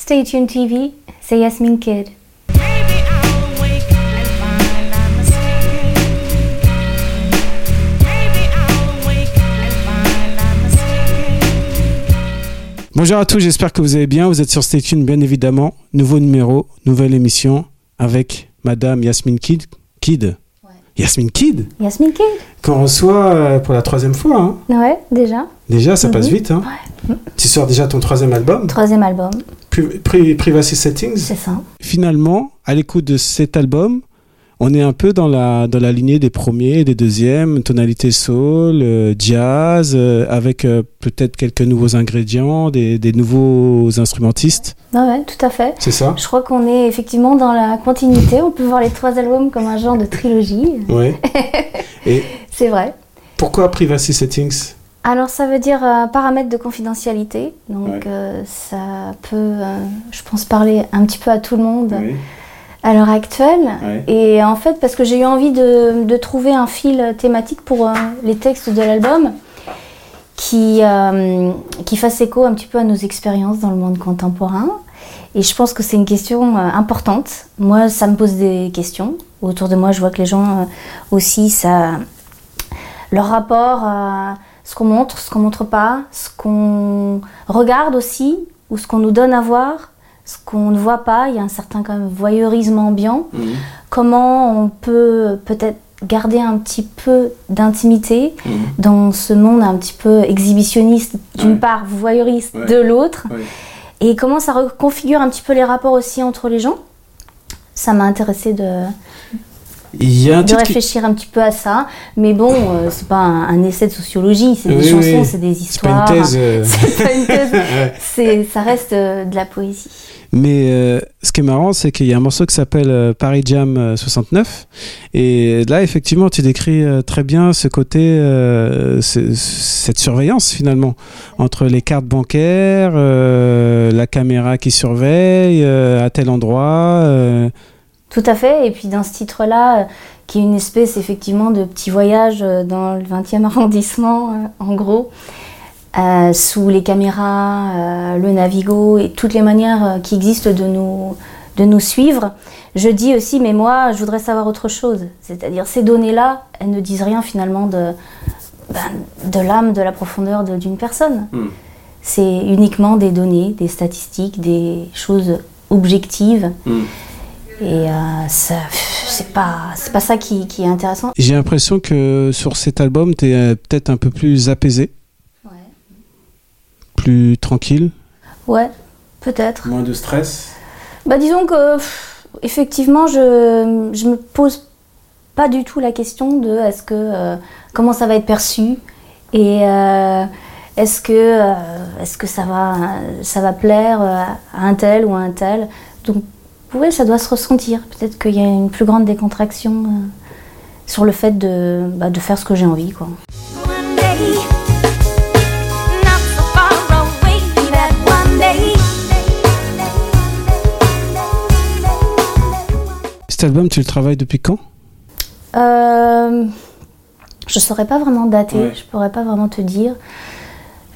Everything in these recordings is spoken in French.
Stay tuned TV, c'est Yasmine Kid. Maybe I'll wake and find I'm mistaken. Maybe I'll wake and find I'm mistaken. Bonjour à tous, j'espère que vous allez bien. Vous êtes sur Stay Tuned, bien évidemment. Nouveau numéro, nouvelle émission avec Madame Yasmine Kid. Kid Yasmine Kid Yasmine Kid Qu'on reçoit euh, pour la troisième fois. hein. Ouais, déjà. Déjà, ça Mhm. passe vite. Hein. Tu sors déjà ton troisième album, Troisième album, Pri- Pri- Privacy Settings. c'est ça. Finalement, à l'écoute de cet album, on est un peu dans la, dans la lignée des premiers, des deuxièmes, tonalité soul, euh, jazz, euh, avec euh, peut-être quelques nouveaux ingrédients, des, des nouveaux instrumentistes. Ouais, tout à fait. C'est ça Je crois qu'on est effectivement dans la continuité. On peut voir les trois albums comme un genre de trilogie. Oui. Et C'est vrai. pourquoi Privacy Settings? Alors ça veut dire euh, paramètre de confidentialité. Donc Ouais. euh, ça peut, euh, je pense, parler un petit peu à tout le monde Oui. À l'heure actuelle. Ouais. Et en fait, parce que j'ai eu envie de, de trouver un fil thématique pour euh, les textes de l'album qui, euh, qui fasse écho un petit peu à nos expériences dans le monde contemporain. Et je pense que c'est une question euh, importante. Moi, ça me pose des questions. Autour de moi, je vois que les gens aussi, ça, leur rapport à ce qu'on montre, ce qu'on montre pas, ce qu'on regarde aussi, ou ce qu'on nous donne à voir, ce qu'on ne voit pas. Il y a un certain quand même voyeurisme ambiant. Comment on peut peut-être garder un petit peu d'intimité dans ce monde un petit peu exhibitionniste d'une Ouais. part, voyeuriste Ouais. de l'autre, Ouais. et comment ça reconfigure un petit peu les rapports aussi entre les gens? Ça m'a intéressé de, Il y a un de qui- réfléchir un petit peu à ça, mais bon, euh, c'est pas un, un essai de sociologie, c'est des Oui, chansons, oui. c'est des C'est pas une histoires. thèse. euh, C'est pas une thèse. ouais. C'est- ça reste euh, de la poésie. Mais euh, ce qui est marrant, c'est qu'il y a un morceau qui s'appelle Paris Jam euh, 69. Et là, effectivement, tu décris très bien ce côté, ce- cette surveillance finalement, entre les cartes bancaires, la caméra qui surveille à tel endroit. Tout à fait. Et puis dans ce titre-là, euh, qui est une espèce effectivement de petit voyage euh, dans le 20e arrondissement, euh, en gros, euh, sous les caméras, euh, le Navigo et toutes les manières qui existent de nous, de nous suivre, je dis aussi, mais moi, je voudrais savoir autre chose. C'est-à-dire ces données-là, elles ne disent rien finalement de, ben, de l'âme, de la profondeur de- d'une personne. Hmm. C'est uniquement des données, des statistiques, des choses objectives. Hmm. Et euh, c'est pas, c'est pas ça qui, qui est intéressant. J'ai l'impression que sur cet album, tu es peut-être un peu plus apaisé, plus tranquille, Ouais, peut-être. moins de stress. Bah disons que pff, effectivement, je, je me pose pas du tout la question de est-ce que euh, comment ça va être perçu et euh, est-ce que euh, est-ce que ça va ça va plaire euh, à un tel ou à un tel. Donc oui, ça doit se ressentir. Peut-être qu'il y a une plus grande décontraction euh, sur le fait de, bah, de faire ce que j'ai envie quoi. Cet album, tu le travailles depuis quand? Euh, je saurais pas vraiment dater, Ouais. je pourrais pas vraiment te dire.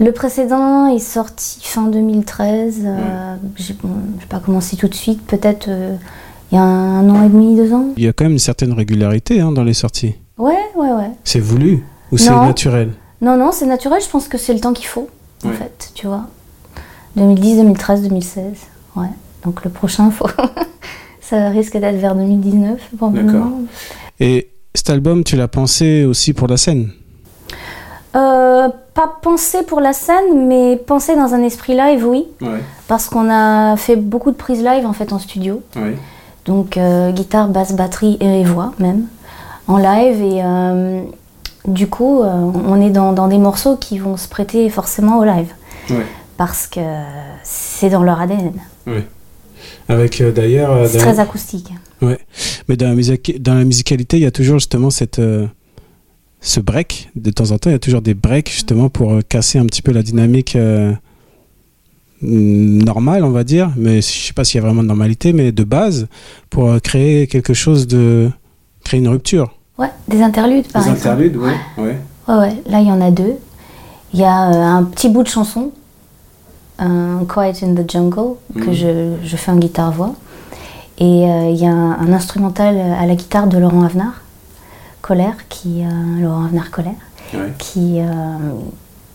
Le précédent est sorti fin 2013. euh, j'ai bon, j'ai pas commencé tout de suite, peut-être euh, il y a un an et demi, deux ans. Il y a quand même une certaine régularité hein, dans les sorties. Ouais, ouais, ouais. C'est voulu ou c'est naturel? Non, non, c'est naturel, je pense que c'est le temps qu'il faut, en fait, tu vois. 2010, 2013, 2016. Ouais. Donc le prochain, faut... ça risque d'être vers 2019, probablement. Et cet album, tu l'as pensé aussi pour la scène? Euh, pas pensé pour la scène, mais pensé dans un esprit live, oui. Ouais, Parce qu'on a fait beaucoup de prises live en fait en studio. ouais. Donc euh, guitare, basse, batterie et voix même en live. Et euh, du coup, euh, on est dans, dans des morceaux qui vont se prêter forcément au live. Ouais. Parce que c'est dans leur ADN. Avec euh, d'ailleurs. euh, C'est très acoustique. Mais dans la, musique, dans la musicalité, il y a toujours justement cette, euh, ce break. De temps en temps, il y a toujours des breaks justement pour euh, casser un petit peu la dynamique euh, mm, normale, on va dire. Mais je sais pas s'il y a vraiment de normalité, mais de base, pour euh, créer quelque chose de. créer une rupture. Ouais, des interludes par exemple. ouais. ouais. Ouais, ouais, là il y en a deux. Il y a euh, un petit bout de chanson un Quiet in the Jungle que Mhm. je, je fais en guitare-voix. Et euh, il y a un, un instrumental à la guitare de Laurent Avenard, Colère, qui, euh, Laurent Avenard Colère, Ouais. qui, euh,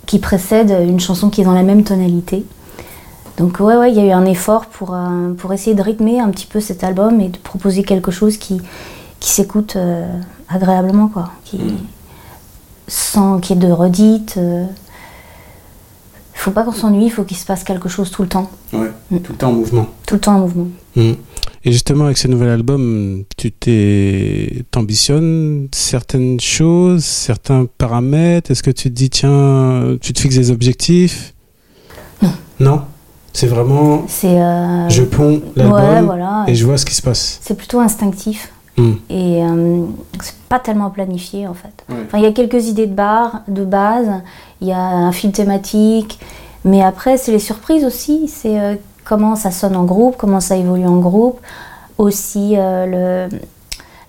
qui précède une chanson qui est dans la même tonalité. Donc ouais, ouais, il y a eu un effort pour, euh, pour essayer de rythmer un petit peu cet album et de proposer quelque chose qui, qui s'écoute agréablement, quoi. Qui, Mm. Sans qu'il y ait de redites. Faut pas qu'on s'ennuie, il faut qu'il se passe quelque chose tout le temps. Ouais. Mm. Tout le temps en mouvement. Tout le temps en mouvement. Mm. Et justement, avec ce nouvel album, tu t'ambitionnes certaines choses, certains paramètres? Est-ce que tu te dis, tiens, tu te fixes des objectifs? Non. Non? C'est vraiment, C'est. euh, je ponds l'album ouais, voilà. et je vois ce qui se passe. C'est plutôt instinctif. Mm. Et euh, c'est pas tellement planifié en fait. Ouais. Enfin, il y a quelques idées de, bar, de base, il y a un fil thématique, mais après, c'est les surprises aussi. C'est euh, comment ça sonne en groupe, comment ça évolue en groupe, aussi euh, le-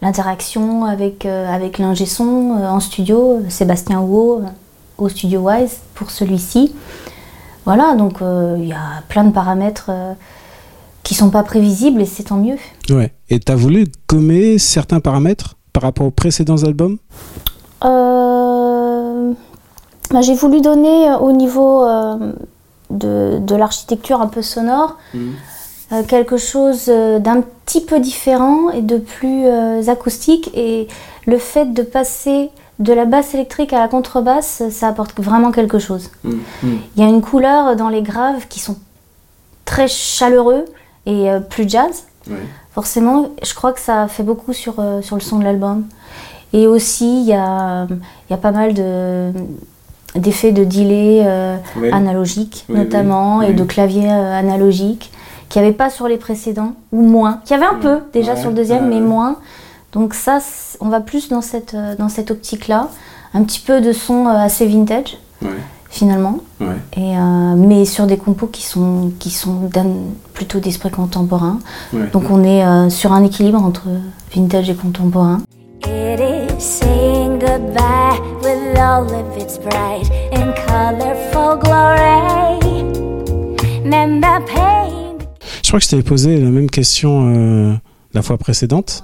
l'interaction avec, euh, avec l'ingé son euh, en studio, Sébastien Huot, au studio Wise pour celui-ci. Voilà, donc euh, il y a plein de paramètres euh, qui sont pas prévisibles et c'est tant mieux. Ouais. Et t'as voulu gommer certains paramètres par rapport aux précédents albums? Euh, bah, j'ai voulu donner euh, au niveau euh, de, de l'architecture un peu sonore euh, quelque chose d'un petit peu différent et de plus euh, acoustique. Et le fait de passer de la basse électrique à la contrebasse, ça apporte vraiment quelque chose. Mm. Il y a une couleur dans les graves qui sont très chaleureux et euh, plus jazz. Forcément, je crois que ça fait beaucoup sur, euh, sur le son de l'album. Et aussi, il y a, y a pas mal de, d'effets de delay euh, Ouais. analogiques, Oui, notamment, et de clavier euh, analogique, qu'il n'y avait pas sur les précédents, ou moins. Qu'il y avait un peu déjà Ouais, sur le deuxième, ouais, mais ouais. moins. Donc ça, on va plus dans cette, euh, dans cette optique-là. Un petit peu de son assez vintage. Finalement. Ouais. Et, euh, mais sur des compos qui sont, qui sont d'un- plutôt d'esprit contemporain. Ouais. Donc on est euh, sur un équilibre entre vintage et contemporain. It is saying goodbye with all of its bright and colorful glory. And the pain Je crois que je t'avais posé la même question euh, la fois précédente.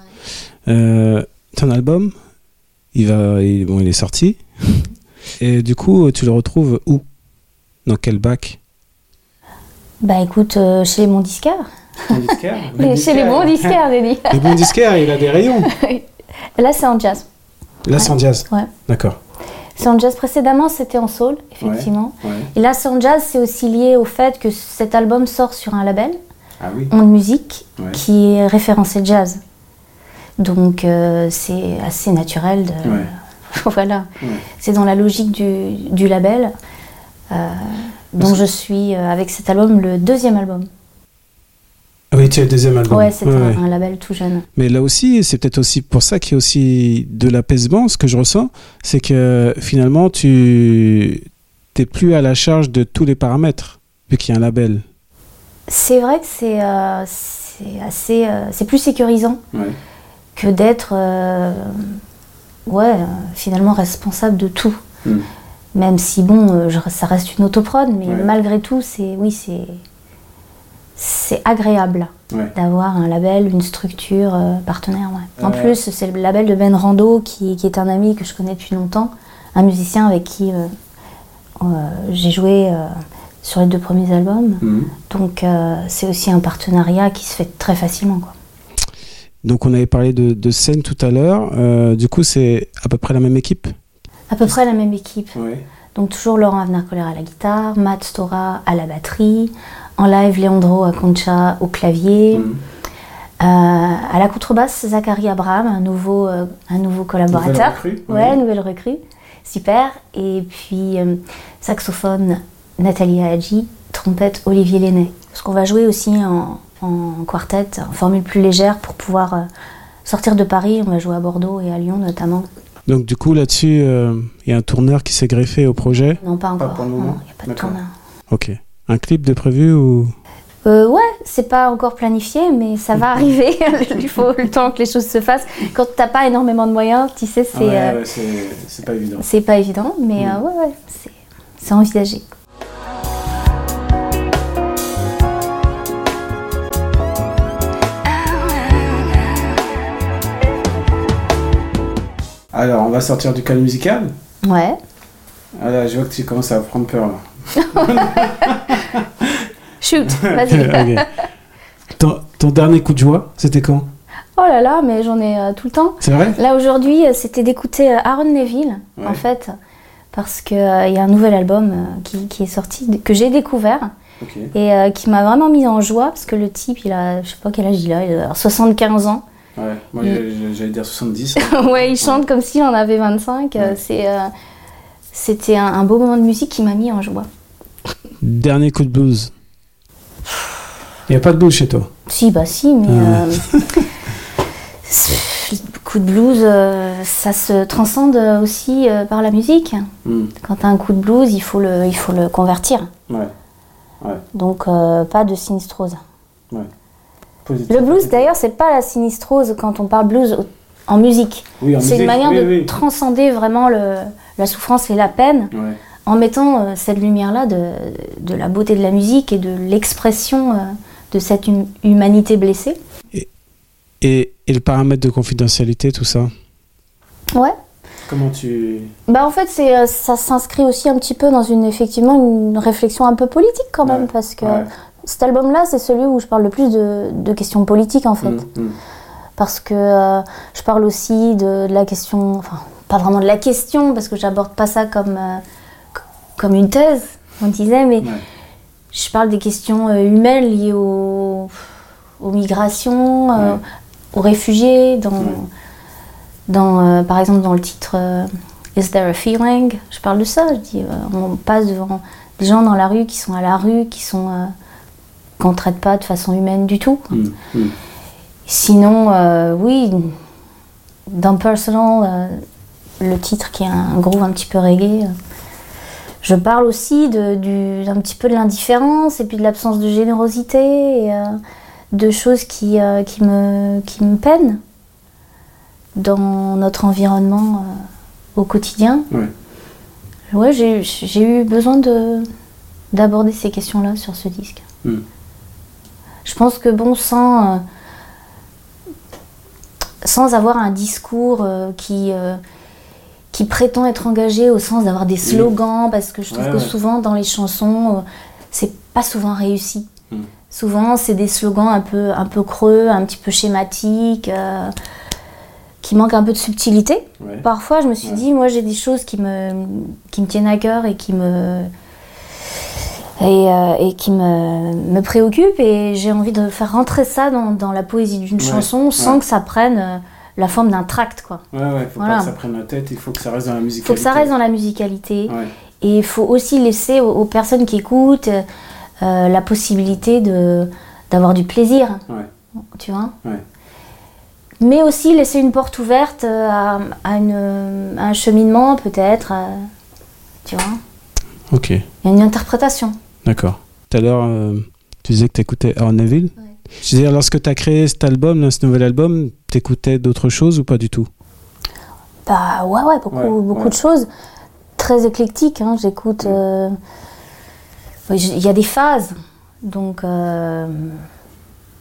Euh, ton album, il va, il, bon, il est sorti. Et du coup, tu le retrouves où? Dans quel bac? Bah écoute, euh, chez les bons disquaires. Les- chez les bons disquaires, j'ai dit. Les bons disquaires, il a des rayons. Là, c'est en jazz. Là, c'est en jazz. Ouais. D'accord. C'est en jazz. Précédemment, c'était en soul, effectivement. Ouais. Et là, c'est en jazz, c'est aussi lié au fait que cet album sort sur un label, Ah oui. Onde Musique, Ouais. qui est référencé jazz. Donc, euh, c'est assez naturel de. Voilà. C'est dans la logique du, du label, euh, dont je suis, euh, avec cet album, le deuxième album. Ah oui, tu as le deuxième album. Ouais, c'est Ouais, un, ouais. un label tout jeune. Mais là aussi, c'est peut-être aussi pour ça qu'il y a aussi de l'apaisement. Ce que je ressens, c'est que finalement, tu t'es plus à la charge de tous les paramètres, vu qu'il y a un label. C'est vrai que c'est euh, assez, c'est plus sécurisant Ouais. que d'être, ouais, euh, finalement responsable de tout. Mm. Même si bon, euh, je- ça reste une autoprod, mais Ouais. malgré tout, c'est, oui, c'est, c'est agréable Ouais. d'avoir un label, une structure euh, partenaire. ouais. En plus, c'est le label de Ben Rando, qui, qui est un ami que je connais depuis longtemps, un musicien avec qui euh, euh, j'ai joué sur les deux premiers albums. Mhm. Donc c'est aussi un partenariat qui se fait très facilement. Quoi. Donc, on avait parlé de, de scène tout à l'heure. Euh, du coup, c'est à peu près la même équipe? À peu près la même équipe. Ouais. Donc toujours Laurent Avenard-Colère à la guitare, Matt Stora à la batterie, en live Leandro Aconcha au clavier, Mhm. Euh, à la contrebasse Zachary Abraham, un nouveau, euh, un nouveau collaborateur. recrue, Ouais, oui. nouvelle recrue. Super. Et puis saxophone Nathalie Hadji, trompette Olivier Lenné. Parce qu'on va jouer aussi en, en quartet, en formule plus légère pour pouvoir euh, sortir de Paris. On va jouer à Bordeaux et à Lyon notamment. Donc, du coup, là-dessus, euh, il y a un tourneur qui s'est greffé au projet? Non, pas encore. pour le Non, moment. Il n'y a pas de tourneur. Ok. Un clip de prévu ou? Euh, ouais, c'est pas encore planifié, mais ça va arriver. Il faut le temps que les choses se fassent. Quand t'as pas énormément de moyens, tu sais, c'est euh, c'est pas évident. c'est pas évident, mais Mm. euh, ouais, ouais, c'est- c'est envisagé. Alors, on va sortir du cadre musical. Ouais. Ah là, je vois que tu commences à prendre peur. Là. Shoot, vas-y. Ton, ton dernier coup de joie, c'était quand? Oh là là, mais j'en ai euh, tout le temps. C'est vrai? Là aujourd'hui, euh, c'était d'écouter euh, Aaron Neville, Ouais. en fait, parce qu'il y a un nouvel album euh, qui, qui est sorti, que j'ai découvert, et euh, qui m'a vraiment mis en joie, parce que le type, il a, je sais pas quel âge il a, il a 75 ans. Ouais, moi Mm. j'allais dire 70. ouais, il chante comme s'il en avait 25. euh, Ouais. c'est, euh, c'était un, un beau moment de musique qui m'a mis en joie. Dernier coup de blues. Il n'y a pas de blues chez toi? Si, bah si, mais... Ah. euh, coup de blues, euh, ça se transcende aussi euh, par la musique. Hmm, Quand tu as un coup de blues, il faut le, il faut le convertir. Ouais. Donc, euh, pas de sinistrose. Positif. Le blues, d'ailleurs, c'est pas la sinistrose quand on parle blues en musique. Oui, en C'est une manière oui, de oui. transcender vraiment le, la souffrance et la peine Ouais. en mettant euh, cette lumière-là de, de la beauté de la musique et de l'expression euh, de cette hum- humanité blessée. Et, et le paramètre de confidentialité, tout ça? Ouais. Comment tu. Bah en fait, c'est, euh, ça s'inscrit aussi un petit peu dans une, effectivement, une réflexion un peu politique quand même, Ouais. parce que Ouais. Cet album-là, c'est celui où je parle le plus de, de questions politiques en fait. Hmm, hmm. parce que euh, je parle aussi de, de la question, enfin pas vraiment de la question parce que j'aborde pas ça comme, euh, comme une thèse, on disait, mais Ouais. je parle des questions euh, humaines liées aux, aux migrations, Ouais. aux réfugiés, dans, Ouais. dans, par exemple dans le titre Is there a feeling? Je parle de ça, je dis, on passe devant des gens dans la rue qui sont à la rue, qui sont... qu'on ne traite pas de façon humaine du tout. Hmm, hmm. Sinon, euh, oui, dans Personal, euh, le titre qui est un groove un petit peu reggae, euh, je parle aussi de, du, d'un petit peu de l'indifférence et puis de l'absence de générosité et de choses qui, qui, me, qui me peinent dans notre environnement au quotidien. Ouais. Ouais, j'ai, j'ai eu besoin de, d'aborder ces questions-là sur ce disque. Hmm. Je pense que bon, sans, euh, sans avoir un discours euh, qui, euh, qui prétend être engagé au sens d'avoir des slogans, parce que je trouve Ouais, que ouais. souvent dans les chansons, c'est pas souvent réussi. Mm. Souvent, c'est des slogans un peu, un peu creux, un petit peu schématiques, qui manquent un peu de subtilité. Ouais. Parfois, je me suis dit, moi, j'ai des choses qui me, qui me tiennent à cœur et qui me et, euh, et qui me, me préoccupent et j'ai envie de faire rentrer ça dans, dans la poésie d'une Ouais, chanson sans ouais. que ça prenne euh, la forme d'un tract, quoi. Ouais, ouais, faut Voilà. pas que ça prenne la tête, il faut que ça reste dans la musique. Il faut que ça reste dans la musicalité Ouais. et il faut aussi laisser aux, aux personnes qui écoutent euh, la possibilité de d'avoir du plaisir, Ouais. tu vois. Ouais. Mais aussi laisser une porte ouverte à, à une- à un cheminement peut-être, tu vois. Ok, Il y a une interprétation. D'accord. Tout à l'heure, euh, tu disais que tu écoutais. Ouais. Je veux dire, lorsque tu as créé cet album, là, ce nouvel album, tu écoutais d'autres choses ou pas du tout? Bah ouais, ouais, beaucoup, Ouais, beaucoup ouais. de choses. Très éclectique, hein, j'écoute. euh, oui, j- Il y a des phases. Donc euh,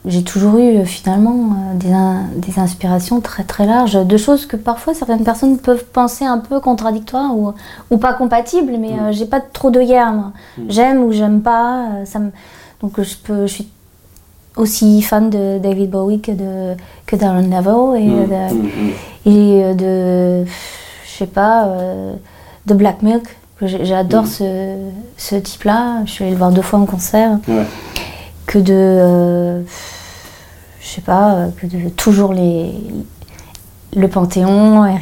j'ai toujours eu euh, finalement euh, des, in- des inspirations très très larges. De choses que parfois certaines personnes peuvent penser un peu contradictoires ou, ou pas compatibles, mais Mm. euh, j'ai pas trop de guerre. moi. Mm. J'aime ou j'aime pas. euh, ça me... Donc je, peux, je suis aussi fan de David Bowie que de que d'Aaron Neville et de, hmm, hmm. et euh, de je sais pas euh, de Black Milk j'adore Mm. ce, ce type là je suis allée le voir deux fois en concert Ouais. Que de euh, je sais pas euh, que de toujours les le Panthéon Ouais,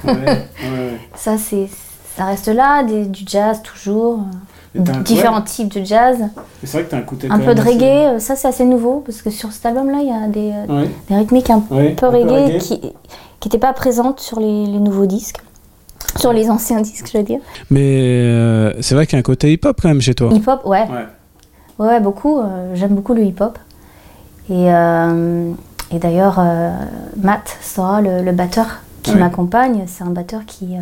ouais, ouais. ça c'est ça reste là des- du jazz toujours un- différents ouais. types de jazz C'est vrai que tu as un quand peu de assez- reggae euh, ça c'est assez nouveau parce que sur cet album là il y a des, Ouais, des rythmiques un ouais, peu un peu reggae, reggae. qui n'étaient pas présentes sur les, les nouveaux disques. Sur les anciens disques, je veux dire. Mais euh, c'est vrai qu'il y a un côté hip-hop quand même chez toi. Hip-hop, ouais. Ouais. Ouais, beaucoup. euh, J'aime beaucoup le hip-hop. Et, euh, et d'ailleurs, euh, Matt Stora, le, le batteur qui m'accompagne, c'est un batteur qui,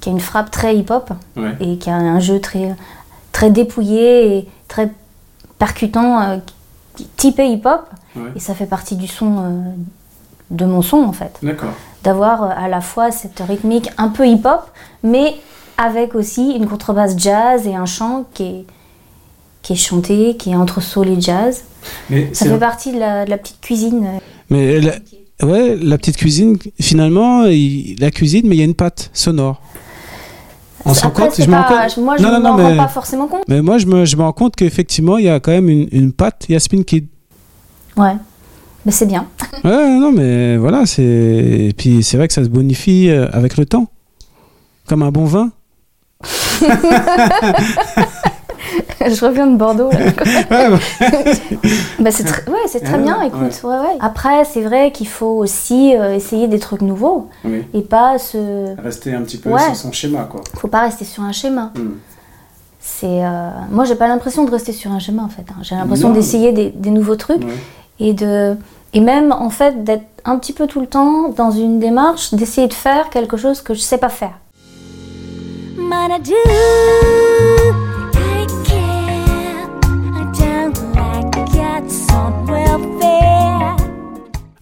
qui a une frappe très hip-hop Ouais. et qui a un jeu très, très dépouillé et très percutant, typé hip-hop. Ouais. Et ça fait partie du son, de mon son en fait. D'accord. d'avoir à la fois cette rythmique un peu hip-hop, mais avec aussi une contrebasse jazz et un chant qui est, qui est chanté, qui est entre soul et jazz. Mais Ça fait partie de la, de la petite cuisine. euh, Mais la, ouais, la petite cuisine, finalement, il- la cuisine, mais il y a une pâte sonore. On se rend compte? je me rends pas- compte- moi, je Non, non, m'en non, rends pas forcément compte. Mais moi, je me, je me rends compte qu'effectivement, il y a quand même une, une patte Yasmin Kid. Ouais, mais c'est bien. Ouais, non, mais voilà, c'est. Et puis, c'est vrai que ça se bonifie euh, avec le temps. Comme un bon vin. je reviens de Bordeaux. Là. Ouais, ouais. Bah, c'est très, ouais, c'est très bien, écoute. Ouais, ouais. Après, c'est vrai qu'il faut aussi euh, essayer des trucs nouveaux Oui. et pas se. Rester un petit peu Ouais. sur son schéma, quoi. Faut pas rester sur un schéma. Hmm. C'est. euh, Moi, j'ai pas l'impression de rester sur un schéma en fait. hein. J'ai l'impression d'essayer des, des nouveaux trucs Ouais. et de. Et même en fait d'être un petit peu tout le temps dans une démarche d'essayer de faire quelque chose que je sais pas faire.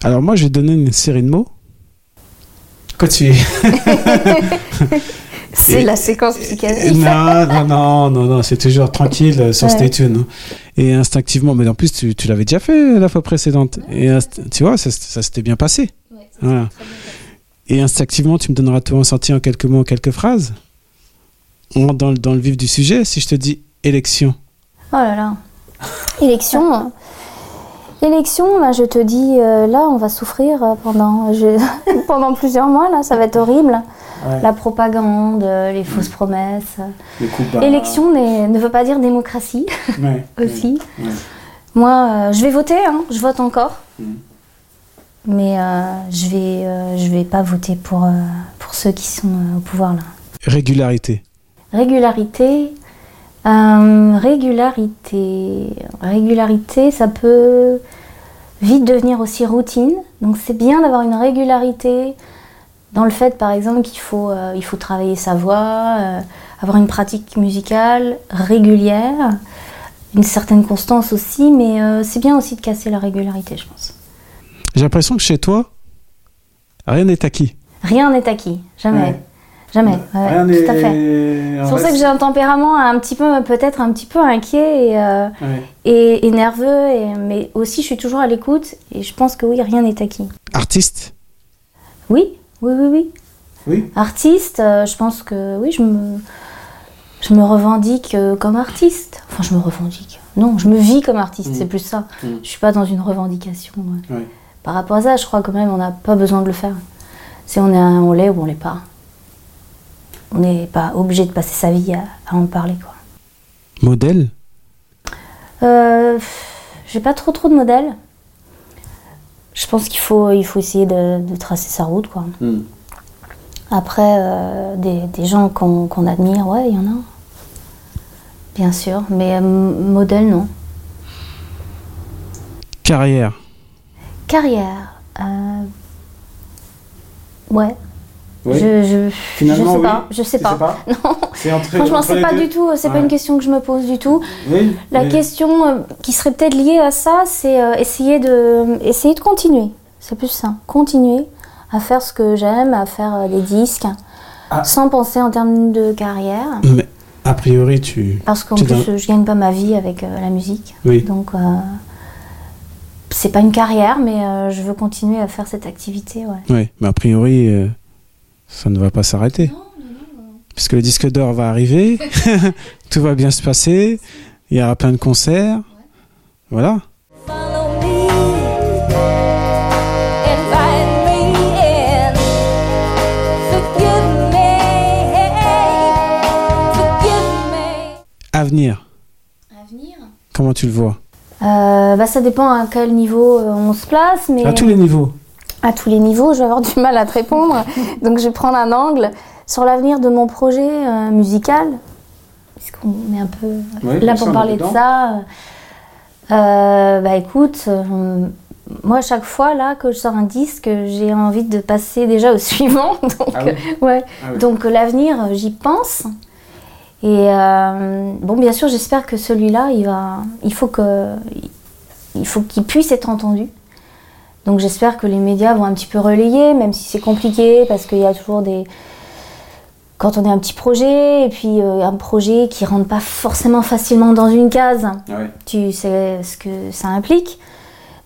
Alors, moi, je vais donner une série de mots. Continue. C'est la séquence psychanalyse. non, non, non, non, non, c'est toujours tranquille euh, sur Ouais. Stay Tuned, hein. Et instinctivement, mais en plus, tu, tu l'avais déjà fait la fois précédente. Et inst- tu vois, ça, ça s'était bien passé. Voilà. Et instinctivement, tu me donneras ton ressenti en quelques mots, en quelques phrases. On rentre dans, le- dans le vif du sujet. Si je te dis élection, Oh là là. Élection. Euh, Élection, là, je te dis, euh, là, on va souffrir euh, pendant, je- pendant plusieurs mois, là, ça va être horrible. La propagande, euh, les fausses promesses. les coups Élection n'est- ne veut pas dire démocratie aussi. ouais. Moi, euh, je vais voter, hein, je vote encore. Mhm. Mais euh, je vais, euh, je vais pas voter pour, euh, pour ceux qui sont euh, au pouvoir là. régularité, Régularité. Euh, régularité. Régularité, ça peut vite devenir aussi routine. Donc c'est bien d'avoir une régularité dans le fait, par exemple, qu'il faut, euh, il faut travailler sa voix, euh, avoir une pratique musicale régulière, une certaine constance aussi, mais c'est bien aussi de casser la régularité, je pense. J'ai l'impression que chez toi, rien n'est acquis. Rien n'est acquis, jamais. Ouais. Jamais, ouais, rien tout à fait. C'est pour ça que j'ai un tempérament un petit peu, peut-être un petit peu inquiet et, euh, et, et nerveux, et- mais aussi je suis toujours à l'écoute et je pense que oui, rien n'est acquis. Artiste? Oui, oui, oui, oui. Oui. Artiste, euh, je pense que oui, je me, je me revendique euh, comme artiste. Enfin, je me revendique. Non, je me vis comme artiste, Mm. c'est plus ça. Mm. Je suis pas dans une revendication. Oui. Par rapport à ça, je crois quand même on n'a pas besoin de le faire. Si on est, on l'est ou on l'est pas. On n'est pas obligé de passer sa vie à, à en parler, quoi. Modèle? Euh, j'ai pas trop trop de modèles. Je pense qu'il faut, il faut essayer de, de tracer sa route, quoi. Après, euh, des, des gens qu'on admire, ouais, il y en a. Bien sûr, mais euh, modèle, non. Carrière? Carrière. euh, Ouais. Oui. Je, je, Finalement, je sais oui. pas. Je sais Tu pas. sais pas Non. Entre, Franchement, c'est pas deux du tout. C'est pas Ouais. une question que je me pose du tout. Oui, La mais- question euh, qui serait peut-être liée à ça, c'est euh, essayer, de, essayer de continuer. C'est plus ça. Continuer à faire ce que j'aime, à faire euh, des disques, Ah. sans penser en termes de carrière. Mais a priori, tu. Parce qu'en plus, euh, je gagne pas ma vie avec euh, la musique. Oui. Donc, euh, c'est pas une carrière, mais euh, je veux continuer à faire cette activité. Ouais. Oui, mais a priori, euh, ça ne va pas s'arrêter. Puisque le disque d'or va arriver, tout va bien se passer, il y aura plein de concerts. Voilà. Avenir, Avenir? Comment tu le vois? Euh, bah, Ça dépend à quel niveau euh, on se place, mais À tous les niveaux. À tous les niveaux, je vais avoir du mal à te répondre. Donc, je vais prendre un angle sur l'avenir de mon projet euh, musical, puisqu'on est un peu Oui, là pour parler de ça. Euh, bah écoute, euh, moi chaque fois là que je sors un disque, j'ai envie de passer déjà au suivant. Donc, Ah oui euh, ouais. Ah oui. donc l'avenir, j'y pense. Et bon, bien sûr, j'espère que celui-là, il va, il faut que, il faut qu'il puisse être entendu. Donc j'espère que les médias vont un petit peu relayer, même si c'est compliqué, parce qu'il y a toujours des... Quand on est un petit projet, et puis euh, un projet qui rentre pas forcément facilement dans une case, tu sais ce que ça implique.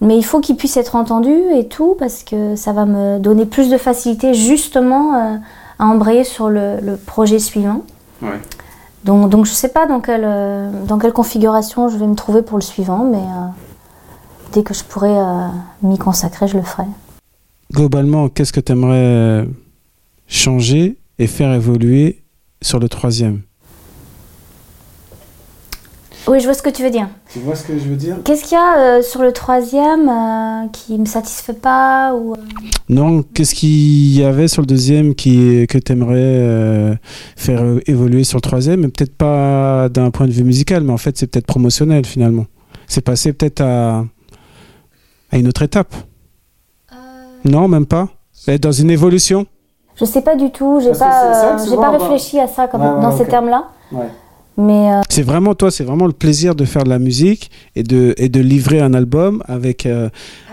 Mais il faut qu'il puisse être entendu et tout, parce que ça va me donner plus de facilité justement euh, à embrayer sur le, le projet suivant. Ouais. Donc, donc je sais pas dans quelle, euh, dans quelle configuration je vais me trouver pour le suivant, mais euh, dès que je pourrai euh, m'y consacrer, je le ferai. Globalement, qu'est-ce que tu aimerais changer et faire évoluer sur le troisième? Oui, je vois ce que tu veux dire. Tu vois ce que je veux dire? Qu'est-ce qu'il y a euh, sur le troisième euh, qui me satisfait pas ou... euh, Non, qu'est-ce qu'il y avait sur le deuxième qui, que tu aimerais faire euh, évoluer sur le troisième, peut-être pas d'un point de vue musical, mais en fait c'est peut-être promotionnel finalement. C'est passé peut-être à, à une autre étape. Non, même pas. Être dans une évolution. Je sais pas du tout, j'ai pas, euh, pas réfléchi à ça comme, Ouais, ouais, dans ces termes-là. Mais euh, C'est vraiment toi, c'est vraiment le plaisir de faire de la musique et de, et de livrer un album avec, euh,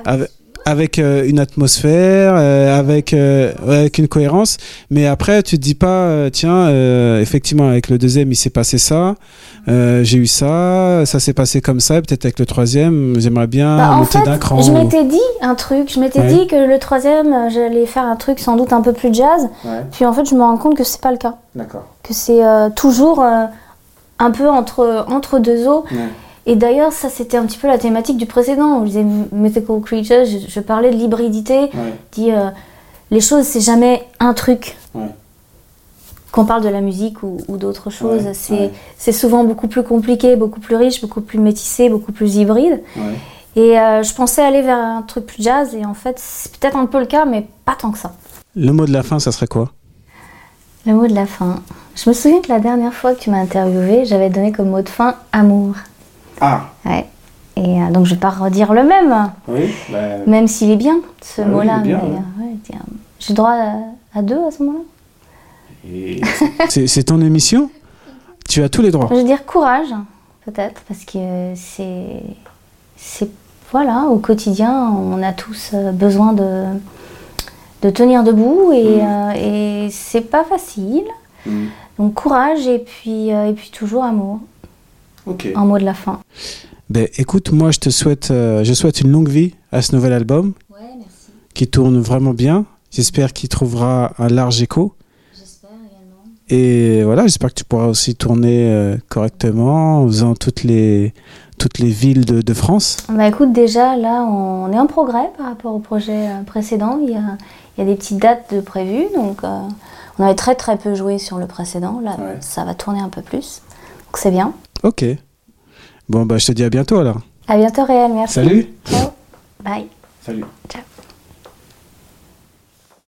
avec, avec, euh, une atmosphère, euh, avec, euh, ouais, avec une cohérence. Mais après, tu te dis pas, tiens, euh, effectivement, avec le deuxième, il s'est passé ça, euh, j'ai eu ça, ça s'est passé comme ça. et Peut-être avec le troisième, j'aimerais bien bah, en monter fait, d'un cran. je m'étais dit un truc, je m'étais Ouais. dit que le troisième, j'allais faire un truc sans doute un peu plus jazz. Ouais, Puis en fait, je me rends compte que c'est pas le cas. d'accord. que c'est euh, toujours euh, un peu entre, entre deux eaux. Et d'ailleurs, ça c'était un petit peu la thématique du précédent. Je disais Mythical Creatures, je, je parlais de l'hybridité. Dit euh, les choses, c'est jamais un truc. Ouais. Qu'on parle de la musique ou, ou d'autres choses, Ouais, c'est ouais. c'est souvent beaucoup plus compliqué, beaucoup plus riche, beaucoup plus métissé, beaucoup plus hybride. Et euh, je pensais aller vers un truc plus jazz, et en fait, c'est peut-être un peu le cas, mais pas tant que ça. Le mot de la fin, ça serait quoi? Le mot de la fin. Je me souviens que la dernière fois que tu m'as interviewé, j'avais donné comme mot de fin amour. Ah, Ouais. Et euh, donc je vais pas redire le même, oui. même s'il est bien ce Ah oui, mot-là. ouais. euh, ouais, J'ai droit à, à deux à ce moment-là. c'est c'est ton émission? Tu as tous les droits. Je veux dire courage, peut-être, parce que c'est, c'est voilà, au quotidien, on a tous euh, besoin de de tenir debout et, euh, et c'est pas facile. Donc courage et puis euh, et puis toujours amour Ok. en mot de la fin. Ben, écoute, moi, je te souhaite, euh, je souhaite une longue vie à ce nouvel album Ouais, merci. qui tourne vraiment bien. J'espère qu'il trouvera un large écho. J'espère également. Et voilà, j'espère que tu pourras aussi tourner euh, correctement en faisant toutes les, toutes les villes de, de France. Bah écoute, déjà là, on est en progrès par rapport au projet euh, précédent. Il y a, il y a des petites dates de prévues, donc euh, on avait très très peu joué sur le précédent. Là, Ouais. ça va tourner un peu plus, donc c'est bien. Ok. Bon, bah, je te dis à bientôt alors. À bientôt, Réel. Merci. Salut. Ciao. Bye. Salut. Ciao.